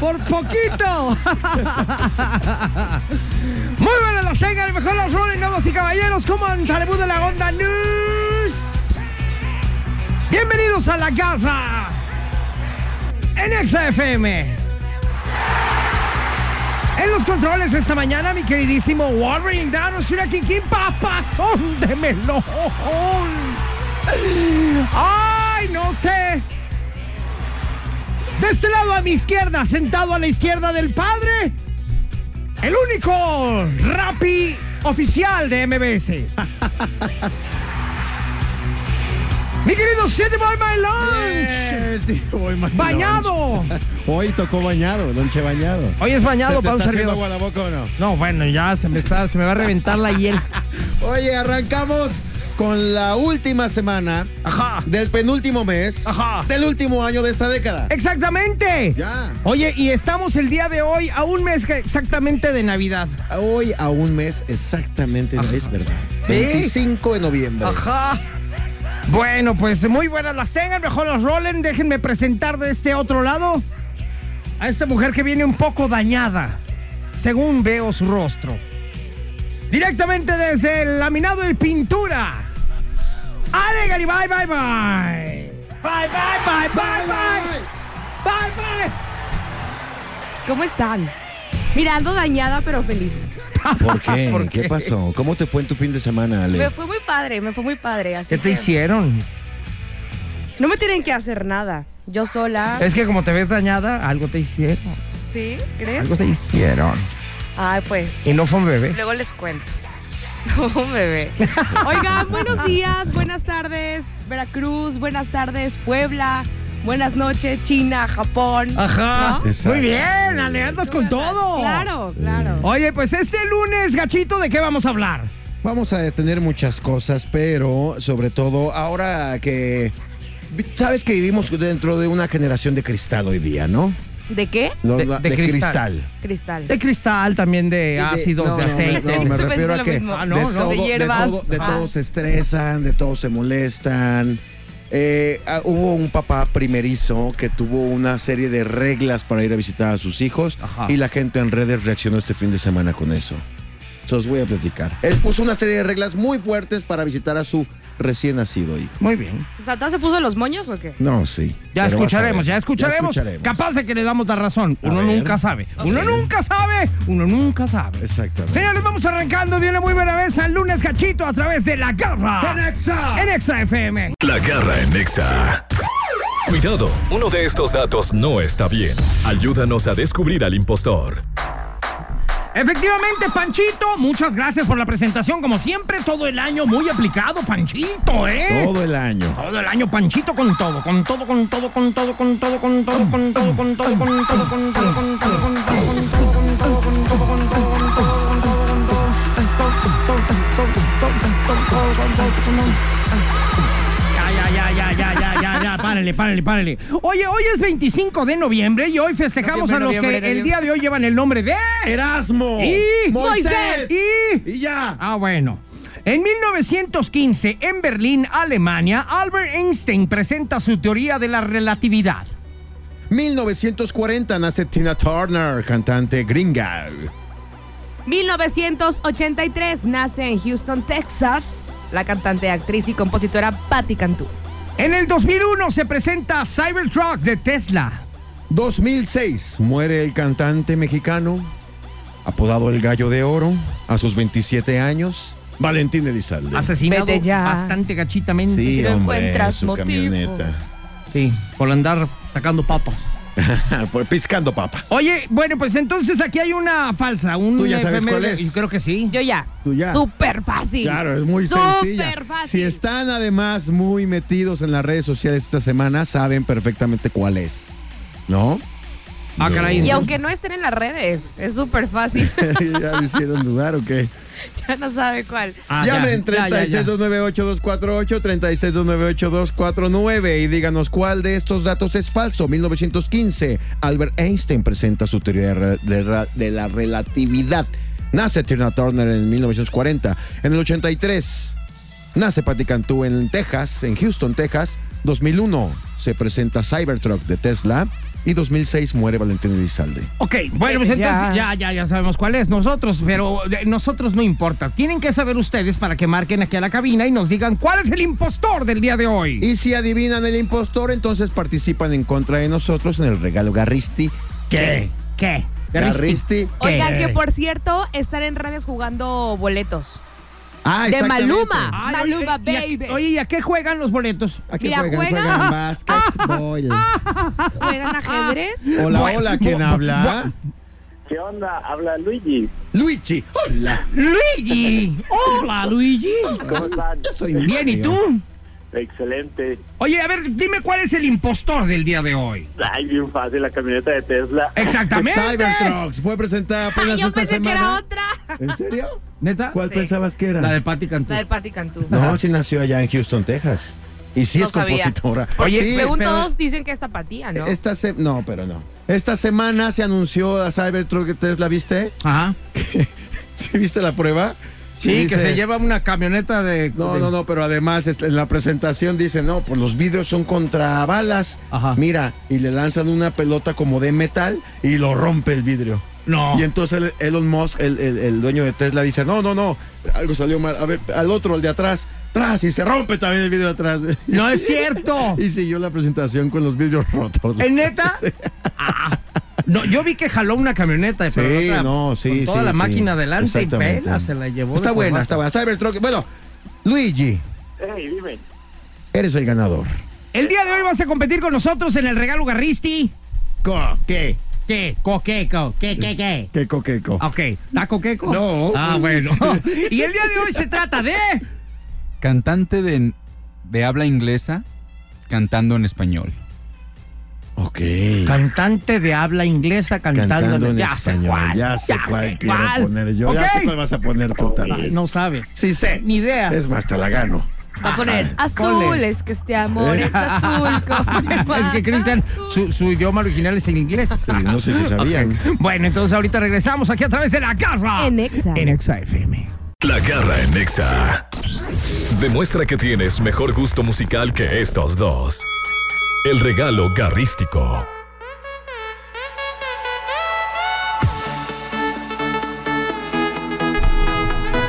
¡Por poquito! Muy buenas las tengan, mejor los rolling, damas y caballeros. ¿Cómo Talebú de la Onda News? Bienvenidos a La Garra en XFM. En los controles esta mañana, mi queridísimo Wolverine Danos, una Kikín papazón de melón. ¡Ay, no sé! De este lado a mi izquierda, sentado a la izquierda del padre, el único rapi oficial de MBS. mi querido City Boy My Lunch. Sí, voy mal. Bañado. Hoy tocó bañado, lonche bañado. Hoy es bañado ¿Se te está agua la boca o no? No, bueno, ya se me está, se me va a reventar la hiel. Oye, arrancamos con la última semana Ajá. del penúltimo mes Ajá. del último año de esta década. Exactamente. Ya. Oye, y estamos el día de hoy a un mes exactamente de Navidad. Hoy a un mes exactamente, es verdad. 25 de noviembre. Ajá. Bueno, pues muy buenas las tengan, mejor las rolen. Déjenme presentar de este otro lado a esta mujer que viene un poco dañada, según veo su rostro. Directamente desde el laminado y pintura. Ale Garibay, bye bye. Bye, bye, bye, bye, bye. Bye, bye. ¿Cómo están? Mirando dañada pero feliz. ¿Por qué? ¿Por qué? qué? pasó? ¿Cómo te fue en tu fin de semana, Ale? Me fue muy padre, me fue muy padre. Así ¿Qué te que hicieron? No me tienen que hacer nada. Yo sola. Es que como te ves dañada, algo te hicieron. ¿Sí? ¿Crees? Algo te hicieron. Ay, pues. Y no fue un bebé. Luego les cuento. No, bebé. Oigan, buenos días, buenas tardes, Veracruz, buenas tardes, Puebla, buenas noches, China, Japón. Ajá. Muy bien, Ale, andas con todo. Claro, claro. Oye, pues este lunes, gachito, ¿de qué vamos a hablar? Vamos a detener muchas cosas, pero sobre todo ahora que... Sabes que vivimos dentro de una generación de cristal hoy día, ¿no? ¿De qué? De- cristal. Cristal. De cristal, también de ácidos, no, de aceite. No, me refiero a que. Ah, no, de, todo, De de hierbas. todo- de Ah. todos se estresan, de todos se molestan. Eh, ah, hubo un papá primerizo que tuvo una serie de reglas para ir a visitar a sus hijos Ajá. y la gente en redes reaccionó este fin de semana con eso. Se los voy a platicar. Él puso una serie de reglas muy fuertes para visitar a su recién nacido hijo. Muy bien. ¿Santa se puso los moños o qué? No, sí. Ya Pero vas a escucharemos, ya escucharemos. Capaz de que le damos la razón. A Uno ver. nunca sabe. Uno nunca sabe. Uno nunca sabe. Exactamente. Señores, vamos arrancando de una muy buena vez al lunes gachito a través de la garra. ¡Conexa! En Exa FM. La Garra en Nexa. Cuidado, uno de estos datos no está bien. Ayúdanos a descubrir al impostor. Efectivamente, Panchito, muchas gracias por la presentación. Como siempre, todo el año muy aplicado, Panchito, ¿eh? Todo el año. Todo el año Panchito con todo, con todo, con todo, con todo, con todo, con todo, con todo, con todo, con todo, con todo, con todo, con todo, con todo, con todo, con todo, con todo, con todo, con todo, con todo. Ya, ya, párale, párale, párale. Oye, hoy es 25 de noviembre y hoy festejamos Noviembre, a los que noviembre, el día de hoy llevan el nombre de... Erasmo. Y- Moisés. Y... Y ya. Ah, bueno. En 1915, en Berlín, Alemania, Albert Einstein presenta su teoría de la relatividad. 1940 nace Tina Turner, cantante gringa. 1983 nace en Houston, Texas, la cantante, actriz y compositora Patti Cantú. En el 2001 se presenta Cybertruck de Tesla. 2006 muere el cantante mexicano, apodado el Gallo de Oro, a sus 27 años, Valentín Elizalde. Asesinado Vete ya. bastante gachitamente. Sí, si no hombre, encuentras su motivo. camioneta. Sí, por andar sacando papas. Por piscando papa. Oye, bueno, pues entonces aquí hay una falsa, un ¿Tú ya sabes cuál es? y Creo que sí. Yo ya. Tú ya. Súper fácil. Claro, es muy Súper sencilla. fácil. Si están además muy metidos en las redes sociales esta semana, saben perfectamente cuál es. ¿No? Ah, caray. Y aunque no estén en las redes, es súper fácil. ¿Ya lo hicieron dudar o qué? ya no sabe cuál. Ah, ya, Llamen ya, ya, ya. 36298248, 36298249 y díganos cuál de estos datos es falso. 1915, Albert Einstein presenta su teoría de la relatividad. Nace Tina Turner en 1940. En el 83, nace Patti Cantú en Texas, en Houston, Texas. 2001, se presenta Cybertruck de Tesla. Y 2006 muere Valentín Elizalde. Ok, bueno, pues entonces ya, ya, ya sabemos cuál es nosotros, pero nosotros no importa. Tienen que saber ustedes para que marquen aquí a la cabina y nos digan cuál es el impostor del día de hoy. Y si adivinan el impostor, entonces participan en contra de nosotros en el regalo Garristi. ¿Qué? ¿Qué? Garristi. Oigan, que por cierto, están en redes jugando boletos. Ah, de. Maluma. Ay, Maluma, oye, ¿y a- baby. Oye, ¿y a qué juegan los boletos? ¿A qué Mira, juegan? juega. Juegan básquetbol. ¿Juegan ajedrez? Hola, Bueno, hola, ¿quién habla? ¿Qué onda? Habla Luigi. Luigi. Hola. Luigi. Hola, Luigi. ¿Cómo están? Yo soy Bien, ¿y tú? Excelente. Oye, a ver, dime cuál es el impostor del día de hoy. Ay, bien fácil, la camioneta de Tesla. Exactamente. Cybertrucks fue presentada apenas Yo esta pensé que era otra. ¿En serio? ¿Neta? ¿Cuál Sí. pensabas que era? La de Patti Cantú. La del Patti Cantú. No, sí nació allá en Houston, Texas. Y sí No es sabía. compositora. Oye, Sí, Según pero- todos dicen que es tapatía, ¿no? Esta se... No, pero no. Esta semana se anunció a Cybertruck de Tesla, ¿viste? Ajá. ¿Sí viste la prueba? Sí, dice- que se lleva una camioneta de... No, de- no, no, pero además este, en la presentación dice, no, pues los vidrios son contra balas. Ajá. Mira, y le lanzan una pelota como de metal y lo rompe el vidrio. No. Y entonces el- Elon Musk, el, el- el dueño de Tesla, dice, no, no, no, algo salió mal. A ver, al otro, el de atrás, atrás, y se rompe también el vidrio de atrás. No es cierto. y siguió la presentación con los vidrios rotos. ¿Es neta? Ah. No, yo vi que jaló una camioneta. pero Sí, otra- no, sí, Con toda sí, la sí. máquina adelante y pela, se la llevó. Está buena, está buena. Cybertruck, bueno, Luigi, Hey, dime. eres el ganador. El día de hoy vas a competir con nosotros en el regalo Garristi. Co- ¿Qué? ¿Qué? ¿Coqueco? ¿Qué, qué, qué? ¿Qué coqueco? Ok, ¿taco queco? No. Ah, bueno. y el día de hoy se trata de... Cantante de, de habla inglesa cantando en español. Ok. Cantante de habla inglesa cantando, Cantando en ya sé cuál, ya sé cuál quiero cuál. poner yo. Ya sé cuál vas a poner tú también. no sabes. Sí sé. Ni idea. Es más, te la gano. Va a poner azul, ponle. es que este amor es azul. es que Cristian, su, su idioma original es el inglés. Sí, no sé si sabían. Bueno, entonces ahorita regresamos aquí a través de la garra. En Exa. En Exa FM. La garra en Nexa. Demuestra que tienes mejor gusto musical que estos dos. El regalo garrístico.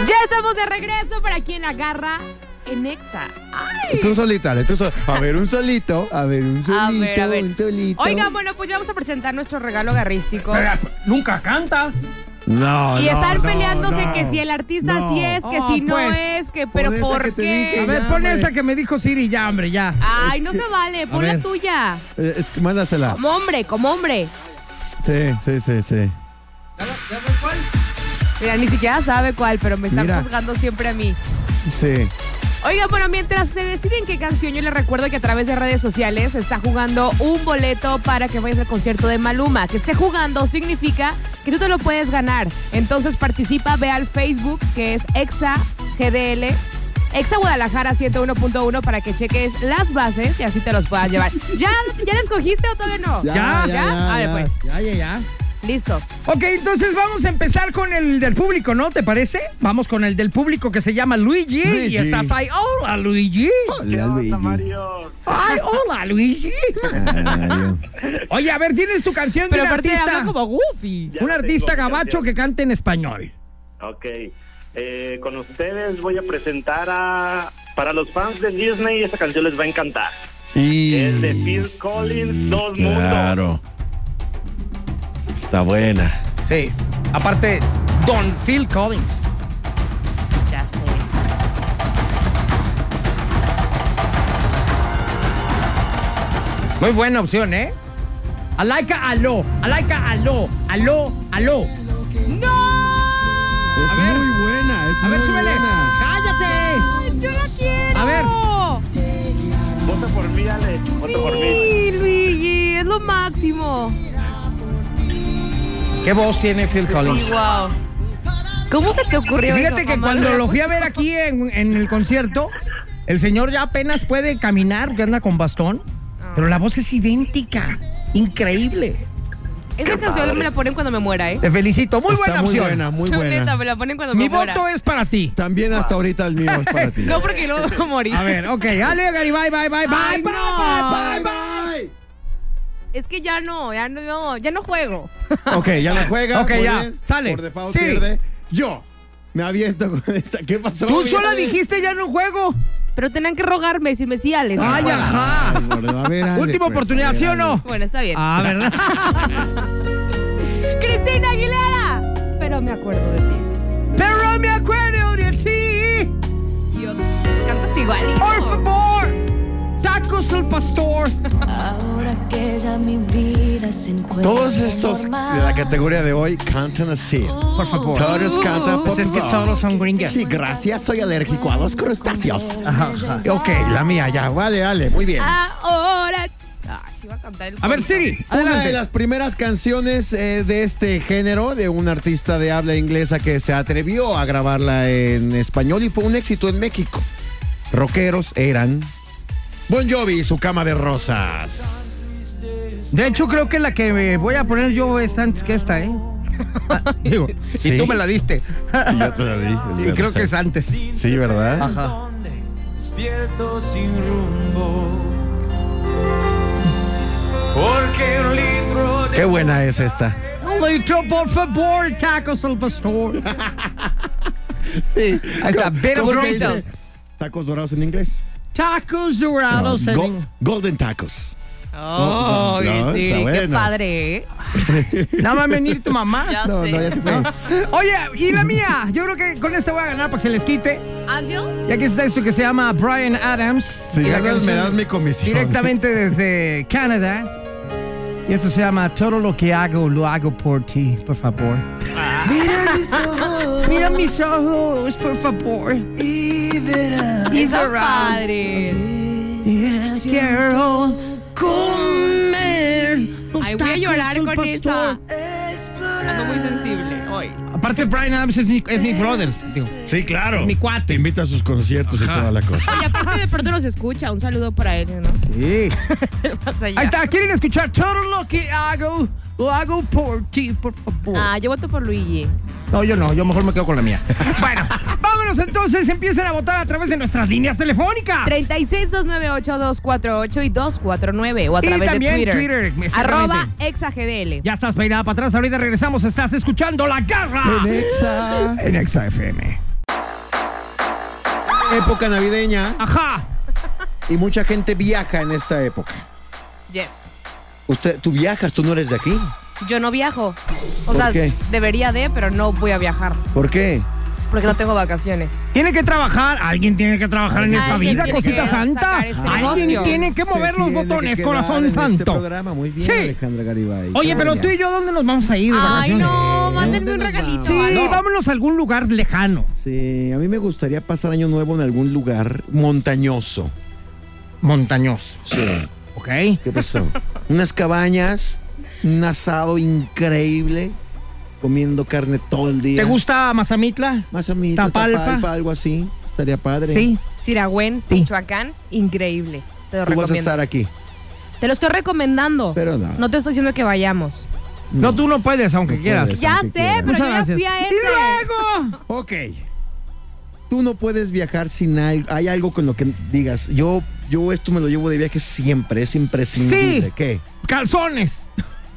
Ya estamos de regreso para quien agarra en Exa. Ay. Tú solita, tú sol- A ver, un solito. A ver, un solito. A ver, a ver. Un solito. Oigan, bueno, pues ya vamos a presentar nuestro regalo garrístico. Pero, Nunca canta. No, Y no, están no, peleándose no. que si el artista No. sí es, que Oh, si no pues, es, que pero ¿por que qué? dije. A ver, Ya, pon hombre. esa que me dijo Siri, ya, hombre, ya. Ay, no se vale, pon la tuya. Eh, es que mándasela. Como hombre, como hombre. Sí, sí, sí, sí. Mira, ni siquiera sabe cuál, pero me están juzgando siempre a mí. Sí. Oiga, bueno, mientras se deciden qué canción, yo les recuerdo que a través de redes sociales se está jugando un boleto para que vayas al concierto de Maluma. Que esté jugando significa que tú te lo puedes ganar. Entonces participa, ve al Facebook, que es Exa GDL, Exa Guadalajara 101.1 para que cheques las bases y así te los puedas llevar. ¿Ya, ¿Ya la escogiste o todavía no? Ya, Ya, ya, ¿Ya? ya, A ver, pues. Ya, ya, ya. Listos. Ok, entonces vamos a empezar con el del público, ¿no? ¿Te parece? Vamos con el del público que se llama Luigi. Y Luigi. estás ahí. Hola, Luigi. Hola, Luigi. Mario. Ay, hola, Luigi. Mario. Oye, a ver, tienes tu canción Pero de un artista, como Goofy. Un artista gabacho canción. que cante en español. Ok. Eh, con ustedes voy a presentar a. Para los fans de Disney, esta canción les va a encantar. Y... Es de Phil Collins, Dos Mundos. Claro. Está buena. Sí. Aparte, Don Phil Collins. Ya sé. Muy buena opción, ¿eh? Alaika aló, alaika aló, aló, aló. Es ver. muy buena. Es A ver, muy súbele. buena. ¡Cállate! ¡Yo la quiero! A ver. Vota por mí, Ale. Vota por mí. Sí, Luigi, es lo máximo. ¿Qué voz tiene Phil Collins? Sí, wow. ¿Cómo se te ocurrió Fíjate eso, que cuando lo fui a ver aquí en, en el concierto, el señor ya apenas puede caminar, que anda con bastón, pero la voz es idéntica. Increíble. Esa canción me la ponen cuando me muera, ¿eh? Te felicito. Muy Está buena muy opción. buena, muy Neta, buena. me la ponen cuando Mi me muera. voto es para ti. También hasta ahorita el mío es para ti. No, porque luego voy a morir. A ver, ok. Ale, Gary, bye, bye, bye, bye, Ay, bye, no. bye, bye, bye. Es que ya no, ya no, ya no juego. Ok, ya la juega. Ok, ya, bien. sale. Por default Sí. pierde. Yo me aviento con esta. ¿Qué pasó? Tú Viale? dijiste ya no juego. Pero tenían que rogarme, decirme sí, Alex. Ay, Bueno. ajá. Ay, gordo, a ver, Ale, Última pues, oportunidad, a ver, ¿sí o no? Bueno, está bien. Ah, ¿verdad? ¡Cristina Aguilera! Pero me acuerdo de ti. Pero me acuerdo de ti. Dios, cantas igualito. Por favor. Tacos al pastor. Ahora que ya mi vida se encuentra Todos estos de normal. la categoría de hoy cantan así. Por favor. Todos cantan por Pues es que todos son gringas. Sí, gracias. Soy alérgico a los crustáceos. Ajá, ajá. Ok, la mía ya. Vale, vale. Muy bien. Ahora. A el A ver. Siri, Una de adelante. las primeras canciones eh, de este género, de un artista de habla inglesa que se atrevió a grabarla en español y fue un éxito en México. Rockeros eran Bon Jovi y su cama de rosas. De hecho, creo que la que me voy a poner yo es antes que esta, ¿eh? Ah, Digo, Sí. y tú me la diste. Y yo te la di. Y creo que es antes. Sí, ¿verdad? Ajá. despierto sin rumbo. Porque un litro de Qué buena es esta. Litro, por favor, tacos al pastor. Sí. Ahí está. Tacos dorados en inglés. Tacos dorados. No, en- go- golden tacos. Oh, No, Siri, está qué bueno. padre, ¿eh? Nada más venir tu mamá. Ya No, sé. no, ya se fue. Oye, y la mía. Yo creo que con esta voy a ganar para que se les quite. Ángel. Y aquí está esto que se llama Brian Adams. Si Y la ganas, me das mi comisión. Directamente desde Canadá. Y esto se llama Todo lo que hago, lo hago por ti, por favor. Mira mis ojos Mira mis ojos, por favor. y verás. Y quiero comer. Ay, voy a llorar con esa. Ando muy sensible hoy. Aparte, Brian Adams es mi, es mi brother. digo. Sí, claro. Mi cuate. Te invita a sus conciertos y toda la cosa. Oye, aparte de pronto nos escucha. Un saludo para él, ¿no? Sí. Ahí está. ¿Quieren escuchar todo lo que hago? Lo hago por ti, por favor. Ah, yo voto por Luigi. No, yo no, yo mejor me quedo con la mía. bueno, vámonos entonces, empiecen a votar a través de nuestras líneas telefónicas. 36-298-248 y 249 o a Y través también de Twitter. Twitter. Arroba exagdl. Ya estás peinada para atrás, ahorita regresamos, estás escuchando La Garra. En Exa. En Exa FM. Época navideña Ajá. y mucha gente viaja en esta época. Yes. Usted, tú viajas, tú no eres de aquí. Yo no viajo. O ¿Por sea, qué? debería de, pero no voy a viajar. ¿Por qué? Porque no tengo vacaciones. Tiene que trabajar, alguien tiene que trabajar en esta Alguien vida, tiene cosita santa. sacar este Alguien tiene que Se mover los tiene botones, que corazón quedar en santo. Este programa. Muy bien, Sí. Alejandra Garibay. Oye, pero tú y yo, ¿dónde nos vamos a ir? de Ay, vacaciones? no, mándenme ¿Dónde un regalito. Sí, No. vámonos a algún lugar lejano. Sí, a mí me gustaría pasar año nuevo en algún lugar montañoso. Montañoso. Sí. ¿Ok? ¿Qué pasó? Unas cabañas, un asado increíble, comiendo carne todo el día. ¿Te gusta Mazamitla? Más a mí, Tapalpa? Tapalpa, algo así. estaría padre. Sí. Siragüen, Sí. Michoacán, increíble. Te lo Tú vas a estar aquí. Te lo estoy recomendando. Pero no. No te estoy diciendo que vayamos. No, tú no puedes, aunque No quieras. puedes. Ya sé, quieras. pero Muchas yo ya gracias. fui a ese. Y luego. Ok. Tú no puedes viajar sin algo. Hay algo con lo que digas. Yo, yo esto me lo llevo de viaje siempre. Es imprescindible. Sí. ¿Qué? Calzones.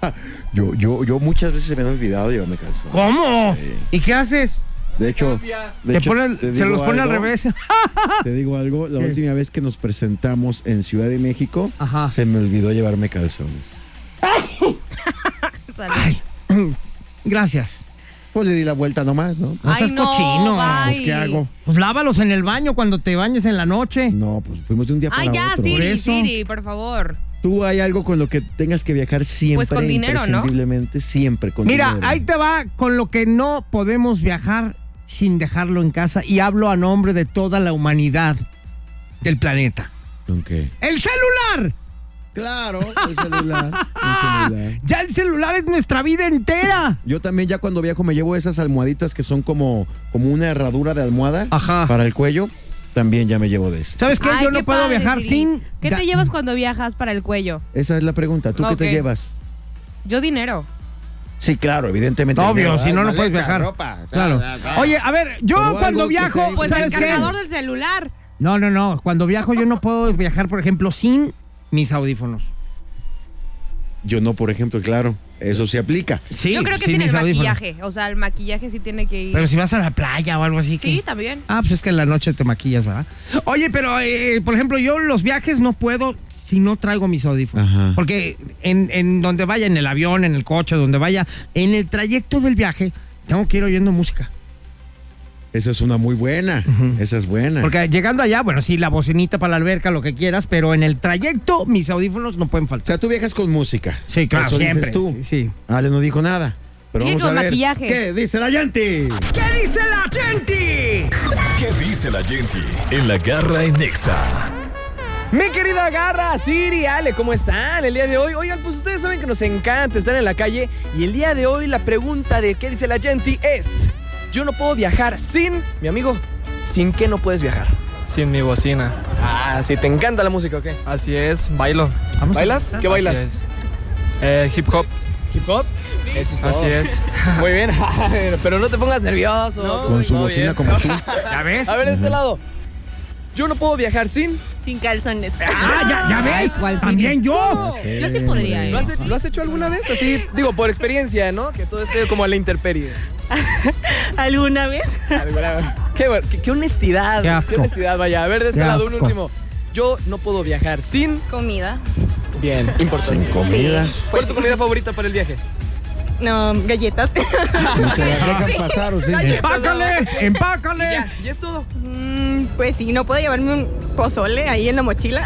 Yo, yo, yo muchas veces me he olvidado llevarme calzón. ¿Cómo? Sí. ¿Y qué haces? De hecho, de Te hecho, ponen- te se los pone al revés. Te digo algo. La ¿Qué? última vez que nos presentamos en Ciudad de México, Ajá. se me olvidó llevarme calzones. Ay. Gracias. Pues le di la vuelta nomás, ¿no? No Ay, seas no, cochino. bye. Pues, ¿qué hago? Pues lávalos en el baño cuando te bañes en la noche. No, pues fuimos de un día Ay, para ya, otro. Por Siri, eso. Siri, por favor. Tú hay algo con lo que tengas que viajar siempre, Pues con dinero, ¿no? imprescindiblemente, siempre con Mira, dinero. ahí te va con lo que no podemos viajar sin dejarlo en casa y hablo a nombre de toda la humanidad del planeta. ¿Con qué? ¡El celular! Claro, el celular. el celular. Ya el celular es nuestra vida entera. Yo también ya cuando viajo me llevo esas almohaditas que son como, como una herradura de almohada Ajá. para el cuello. También ya me llevo de eso. ¿Sabes qué? Ay, Yo no puedo padre, viajar Siri. sin... ¿Qué te llevas cuando viajas para el cuello? Esa es la pregunta. ¿Tú qué Ok. te llevas? Yo dinero. Sí, claro, evidentemente. Obvio, si no, no puedes viajar. ropa. Claro. Oye, a ver, yo cuando que viajo, Pues ¿sabes el qué? cargador del celular. No, no, no. Cuando viajo yo no puedo viajar, por ejemplo, sin mis audífonos. Yo no, por ejemplo, claro. Eso se aplica. Sí, Yo creo que sin sin el mis audífonos. maquillaje. O sea, el maquillaje sí tiene que ir. Pero si vas a la playa o algo así. sí, que- también. Ah, pues es que en la noche te maquillas, ¿verdad? Oye, pero eh, por ejemplo, yo los viajes no puedo si no traigo mis audífonos. Ajá. Porque en, en donde vaya, en el avión, en el coche, donde vaya, en el trayecto del viaje, tengo que ir oyendo música. Esa es una muy buena. Esa es buena. Porque llegando allá, bueno, sí, la bocinita para la alberca, lo que quieras, pero en el trayecto mis audífonos no pueden O faltar. sea, tú viajas con música. Sí, claro, Eso dices siempre. tú. Sí, sí. Ale no dijo nada. Pero vamos a ver. maquillaje. ¿Qué dice la Yanti? ¿Qué dice la gente? ¿Qué dice la gente en la garra en Nexa? Mi querida Garra, Siri, Ale, ¿cómo están el día de hoy? Oigan, pues ustedes saben que nos encanta estar en la calle y el día de hoy la pregunta de qué dice la gente es, yo no puedo viajar sin, mi amigo, ¿sin qué no puedes viajar? Sin mi bocina. Ah, si te encanta la música, ¿o qué? Así es, bailo. Vamos ¿Bailas? ¿Qué bailas? Así es. Eh, hip hop. ¿Hip hop? Eso es todo. Así es. Muy bien, pero no te pongas nervioso. Con su no, bocina bien. como tú. ¿Ya ves? A ver, de este lado. Yo no puedo viajar sin... Sin calzones. Ah, ya, ya ves. ¿cuál También yo. Yo sí podría, ¿Lo ¿eh? has, ¿Lo has hecho alguna vez? Así, digo, por experiencia, ¿no? Que todo esté como a la intemperie. ¿Alguna vez? Qué, bueno, qué, qué honestidad. Qué asco. honestidad, vaya. A ver, de este Qué lado, un último. Yo no puedo viajar sin. Comida. Bien, importante. Sin comida. ¿Cuál es tu comida favorita para el viaje? No, galletas. ¿Y te las dejan pasar o sí? Empácale, empácale. Ya, y es todo. Mm, pues sí, no puedo llevarme un pozole ahí en la mochila.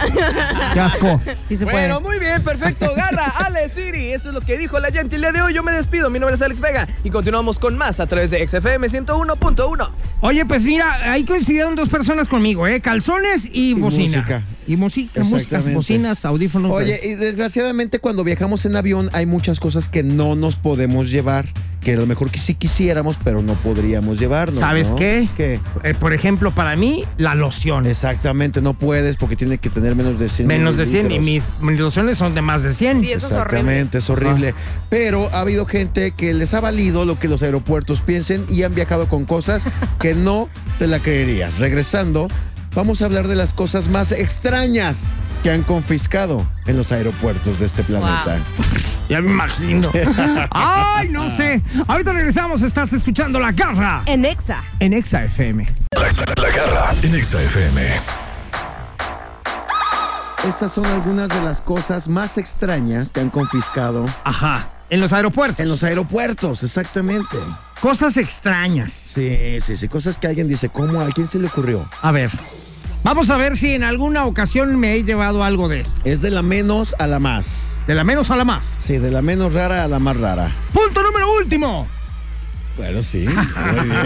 Qué asco. Sí se Bueno, puede. muy bien, perfecto. Garra, Ale, Siri. Eso es lo que dijo la gente el día de hoy. Yo me despido. Mi nombre es Alex Vega y continuamos con más a través de XFM 101.1. Oye, pues mira, ahí coincidieron dos personas conmigo, ¿eh? Calzones y, bocina. música. Y música, música, bocinas, audífonos. Oye, y desgraciadamente cuando viajamos en avión hay muchas cosas que no nos podemos llevar, que a lo mejor que sí quisiéramos, pero no podríamos llevarnos. ¿Sabes ¿no? qué? ¿Qué? Eh, por ejemplo, para mí, la loción. Exactamente, no puedes porque tiene que tener menos de 100 Menos de 100 y mis, mis lociones son de más de 100. Sí, eso es horrible. Exactamente, es horrible. Pero ha habido gente que les ha valido lo que los aeropuertos piensen y han viajado con cosas que no te la creerías. Regresando, vamos a hablar de las cosas más extrañas que han confiscado en los aeropuertos de este planeta. Ya me imagino. Ay, no sé. Ahorita regresamos, estás escuchando La Garra En Exa. en Exa FM. La garra en Nexa FM. Estas son algunas de las cosas más extrañas que han confiscado Ajá. En los aeropuertos. en los aeropuertos, exactamente. Cosas extrañas. Sí, sí, sí, cosas que alguien dice, ¿cómo? ¿A quién se le ocurrió? A ver. Vamos a ver si en alguna ocasión me he llevado algo de esto. Es de la menos a la más. De la menos a la más. Sí, de la menos rara a la más rara. Punto número último. Bueno, sí, muy bien.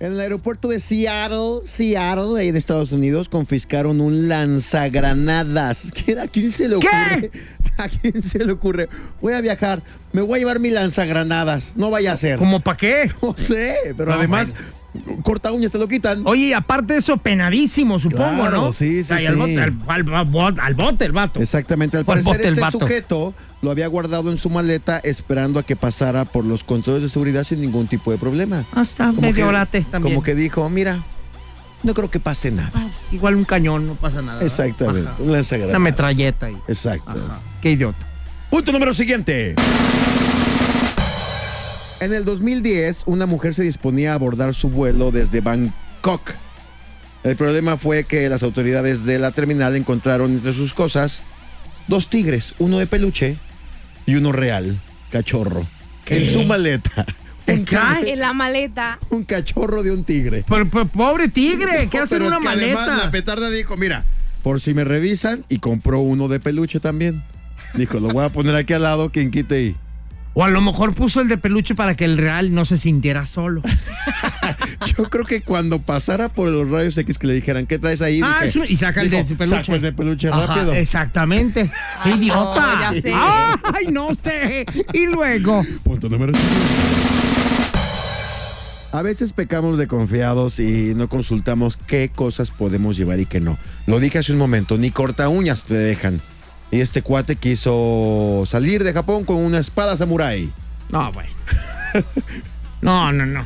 En el aeropuerto de Seattle, Seattle, ahí en Estados Unidos, confiscaron un lanzagranadas. ¿Qué- ¿A quién se le ¿Qué? ocurre? ¿A quién se le ocurre? Voy a viajar, me voy a llevar mi lanzagranadas. No vaya a ser. ¿Cómo para qué? No sé, pero No, además, bueno. Corta uñas te lo quitan. Oye, y aparte de eso, penadísimo, supongo, Claro, ¿no? sí, sí, O sea, y al bote, al, al- al bot- al bote el vato. Exactamente, al parecer bote el este sujeto lo había guardado en su maleta esperando a que pasara por los controles de seguridad sin ningún tipo de problema. Hasta Como medio que- late también. Como que dijo, mira, no creo que pase nada. Ah, Igual un cañón, no pasa nada. ¿verdad? Exactamente, Ajá. un lanzagranada. Una metralleta ahí. Exacto. Qué idiota. Punto número siguiente. En el 2010, una mujer se disponía a abordar su vuelo desde Bangkok. El problema fue que las autoridades de la terminal encontraron entre sus cosas dos tigres, uno de peluche y uno real, cachorro, en su maleta. Un, tigre- En la maleta. un cachorro de un tigre. Pero, pero, pobre tigre, ¿qué hace en una es que además maleta? La petarda dijo, mira, por si me revisan, y compró uno de peluche también. Dijo, lo voy a poner aquí al lado, quien quite ahí. O a lo mejor puso el de peluche para que el real no se sintiera solo. Yo creo que cuando pasara por los rayos X que le dijeran, ¿qué traes ahí? Ah, Dije, es un- y saca el de peluche. Saco el de peluche Ajá, rápido. exactamente. ¡Qué idiota! no, ya sé. ¡Ay, no usted! Y luego. Punto número A veces pecamos de confiados y no consultamos qué cosas podemos llevar y qué no. Lo dije hace un momento, ni corta uñas te dejan. Y este cuate quiso salir de Japón con una espada samurái. No, güey. No, no, no.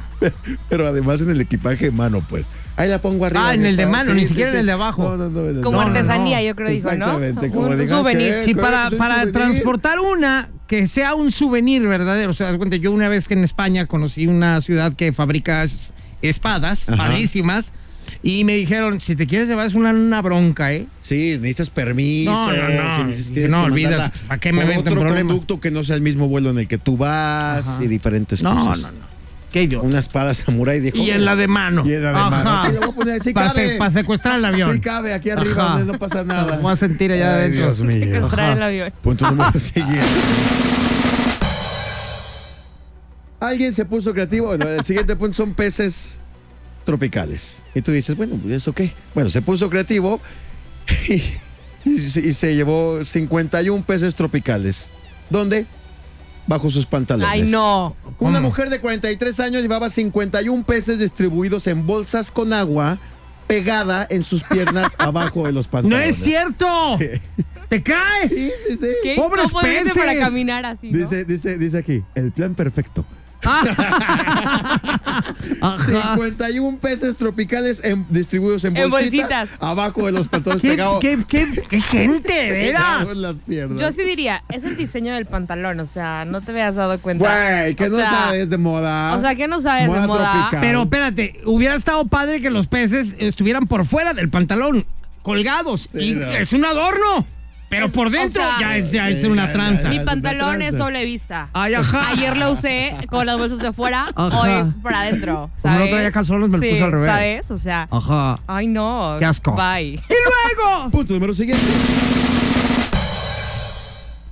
Pero además en el equipaje de mano, pues. Ahí la pongo arriba. Ah, en el de mano, ni siquiera en el de abajo. No, no, no, Como artesanía, no. yo creo, dijo, ¿no? Exactamente, como un souvenir. que- Sí, ¿Cuál para, transportar una que sea un souvenir verdadero. O sea, cuenta, yo una vez que en España conocí una ciudad que fabrica es- espadas Ajá. padrísimas y me dijeron, si te quieres llevar es una, una bronca, ¿eh? Sí, necesitas permiso. No, no, no. si No, olvídate. ¿Para qué me meten otro problemas? conducto que no sea el mismo vuelo en el que tú vas Ajá. y diferentes No, cosas. no, no. Qué idiota. Una espada samurái dijo. Y en la de mano. Y en la de mano. Ajá. Lo voy a poner, sí para, cabe. para secuestrar el avión. Sí cabe, aquí arriba, Ajá. donde no pasa nada. Voy a sentir allá Ay, adentro. Dios mío. Secuestrar Ajá. el avión. Punto número siguiente. Alguien se puso creativo. Bueno, el siguiente punto son peces tropicales. Y tú dices, bueno, pues, ¿eso qué? Bueno, se puso creativo y, y se- y se llevó 51 peces tropicales. ¿Dónde? Bajo sus pantalones. Ay, no. Una mujer de 43 años llevaba 51 peces distribuidos en bolsas con agua pegada en sus piernas abajo de los ¡No pantalones. es cierto! ¡Te cae! Sí, sí, sí. Qué ¡Pobres peces! para caminar así, ¿no? Dice, dice, dice aquí, el plan perfecto. Ajá. 51 peces tropicales en- distribuidos en, En bolsitas, bolsitas. abajo de los pantalones ¿Qué, pegados. qué, qué, qué gente, piernas. Yo sí diría, es el diseño del pantalón, o sea, no te habías dado cuenta. Güey, que O no sea, sabes de moda. O sea, que no sabes Moda de moda. tropical. Pero espérate, hubiera estado padre que los peces estuvieran por fuera del pantalón, colgados. Sí, y no. es un adorno. Pero Es- por o dentro sea, ya es, ya es sí, una ya, tranza. ya, Mi pantalón es doble vista. Ay, ajá. Ayer lo usé con las bolsas de fuera, Ajá. hoy para adentro. Como no ¿sabes? traía calzones, me lo Sí, puse al revés. ¿Sabes? O sea, Ajá. ay no. Qué asco. Bye. ¡Y luego! Punto número siguiente.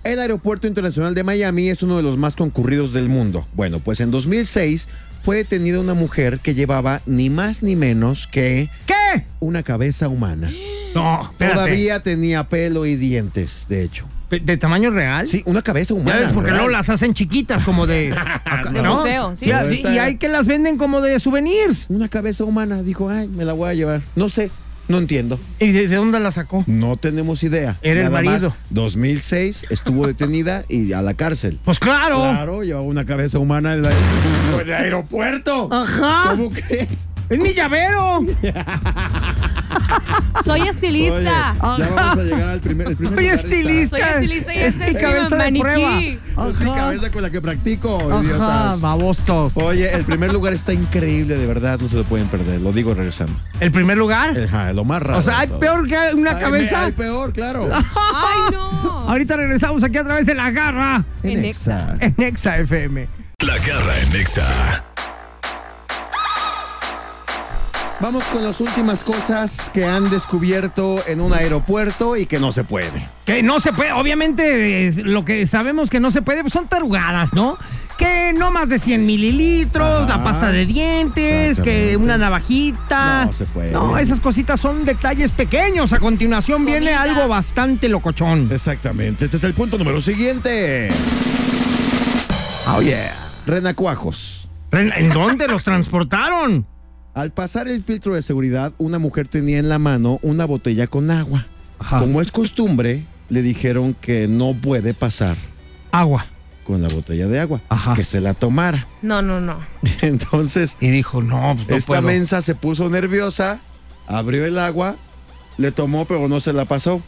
El aeropuerto internacional de Miami es uno de los más concurridos del mundo. Bueno, pues en 2006 fue detenida una mujer que llevaba ni más ni menos que ¿Qué? una cabeza humana. No, espérate. Todavía tenía pelo y dientes, de hecho. ¿De, tamaño real? Sí, una cabeza Ya humana. ves, porque luego las hacen chiquitas, como de. De museo, sí. Sí, sí, y hay que las venden como de souvenirs. Una cabeza humana. Dijo, ay, me la voy a llevar. No sé, no entiendo. ¿Y de, de dónde la sacó? No tenemos idea. Era el Nada más, marido. 2006 estuvo detenida y a la cárcel. Pues claro. Claro, llevaba una cabeza humana en, la- en el aeropuerto. Ajá. ¿Cómo crees? Es mi llavero. Soy Oye, estilista. ya vamos a llegar al primer, el primer Soy lugar está. estilista. Soy estilista y este mi es mi cabeza de maniquí. prueba. Es mi cabeza con la que practico, Ajá, idiotas. babostos. Oye, el primer lugar está increíble, de verdad, no se lo pueden perder. Lo digo regresando. ¿El primer lugar? Ajá, lo más raro. O sea, hay peor que una cabeza. Hay peor, claro. Ay, no. Ahorita regresamos aquí a través de la garra En Exa. en Exa FM. La garra en Nexa. Vamos con las últimas cosas que han descubierto en un aeropuerto y que no se puede. Que no se puede, obviamente, es lo que sabemos que no se puede pues son tarugadas, ¿no? Que no más de 100 mililitros, Ajá. la pasta de dientes, que una navajita. No se puede. No, esas cositas son detalles pequeños. A continuación viene algo bastante locochón. Exactamente. Este es el punto número siguiente. Oh, yeah. Renacuajos. Ren- ¿En dónde los transportaron? Al pasar el filtro de seguridad, una mujer tenía en la mano una botella con agua. Como es costumbre, le dijeron que no puede pasar Agua. con la botella de agua, que se la tomara. No, no, no. Entonces, Y dijo, no, pues no esta puedo. mensa se puso nerviosa, abrió el agua, le tomó, pero no se la pasó.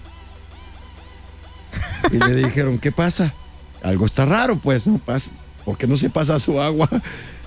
Y le dijeron, ¿qué pasa? Algo está raro, pues, ¿no? Pasa. ¿Por qué no se pasa su agua?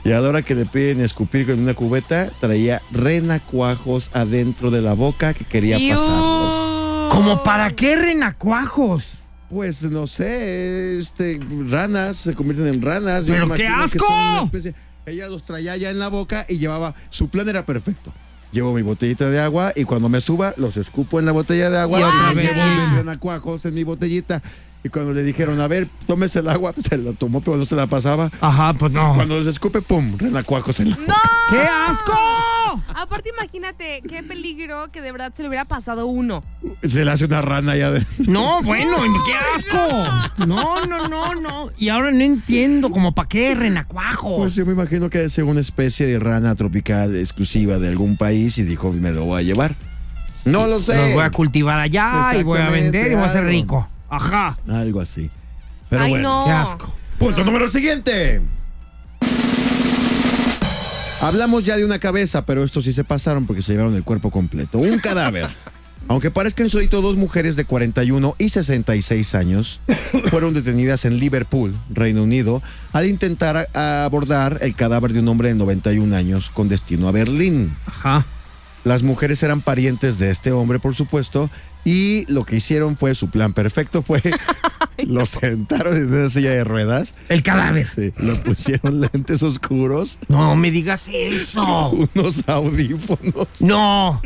Y a la hora que le piden escupir con una cubeta, traía renacuajos adentro de la boca que quería pasarlos. ¿Como para qué renacuajos? Pues no sé, este, ranas, se convierten en ranas. Yo ¡Pero qué asco! especie- ella los traía ya en la boca y llevaba, su plan era perfecto. Llevo mi botellita de agua y cuando me suba, los escupo en la botella de agua Y otra y vez. llevo mis renacuajos en mi botellita. Y cuando le dijeron, a ver, tómese el agua, se lo tomó, pero no se la pasaba. Ajá, pues no. Cuando los escupe, pum, renacuajos en la boca. ¡Qué asco! Aparte, imagínate qué peligro que de verdad se le hubiera pasado uno. Se le hace una rana ya de... No, bueno, qué asco. No, no, no, no. Y ahora no entiendo, como para qué renacuajos. Pues yo me imagino que es una especie de rana tropical exclusiva de algún país y dijo, me lo voy a llevar. No lo sé. Los voy a cultivar allá y voy a vender y voy a ser algo. rico. Ajá. Algo así. Pero Ay, bueno. no. Qué asco. Punto número siguiente. Hablamos ya de una cabeza, pero estos sí se pasaron porque se llevaron el cuerpo completo. Un cadáver. Aunque parezca insólito, dos mujeres de 41 y 66 años fueron detenidas en Liverpool, Reino Unido, al intentar abordar el cadáver de un hombre de 91 años con destino a Berlín. Ajá. Las mujeres eran parientes de este hombre, por supuesto, y lo que hicieron fue, su plan perfecto fue, lo sentaron en una silla de ruedas. El cadáver. Sí, le pusieron lentes oscuros, No me digas eso. unos audífonos No.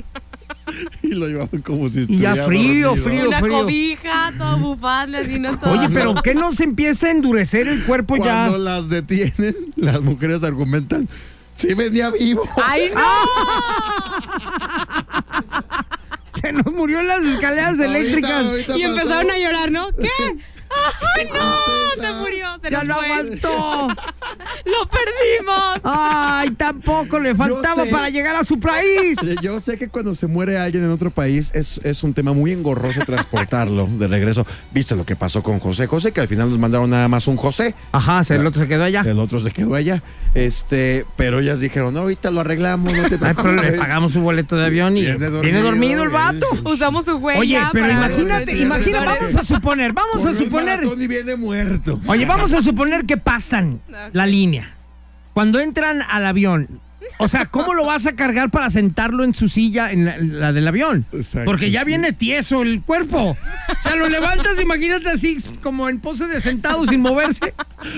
y lo llevaban como si Y ya estuviera frío, dormido. frío. Una frío. cobija, todo bufanda, así no todo. Oye, pero ¿qué no se empieza a endurecer el cuerpo ya? Cuando las detienen, las mujeres argumentan, sí venía vivo. ¡Ay, no! Se nos murió en las escaleras Ahorita, eléctricas. ahorita Y pasó. empezaron a llorar, ¿no? ¿Qué? ¡Ay, no! Se murió, se Ya nos fue. aguantó. ¡Lo perdimos! Ay, tampoco le faltaba sé. para llegar a su país. Yo sé que cuando se muere alguien en otro país es, es un tema muy engorroso transportarlo de regreso. ¿Viste lo que pasó con José José? Que al final nos mandaron nada más un José. Ajá, se- el otro se quedó allá. El otro se quedó allá. Este, pero ellas dijeron, no, ahorita lo arreglamos, no te Ay, pero le preocupes. pagamos su boleto de avión y Viene viene dormido, el vato. Usamos su huella Oye, pero para imagínate, imagínate, vamos a suponer, vamos a el suponer. maratón y viene muerto. Oye, vamos a suponer que pasan la línea. Cuando entran al avión, o sea, ¿cómo lo vas a cargar para sentarlo en su silla, en la, la del avión? Exacto, Porque ya sí. viene tieso el cuerpo. O sea, lo levantas, imagínate así, como en pose de sentado sin moverse.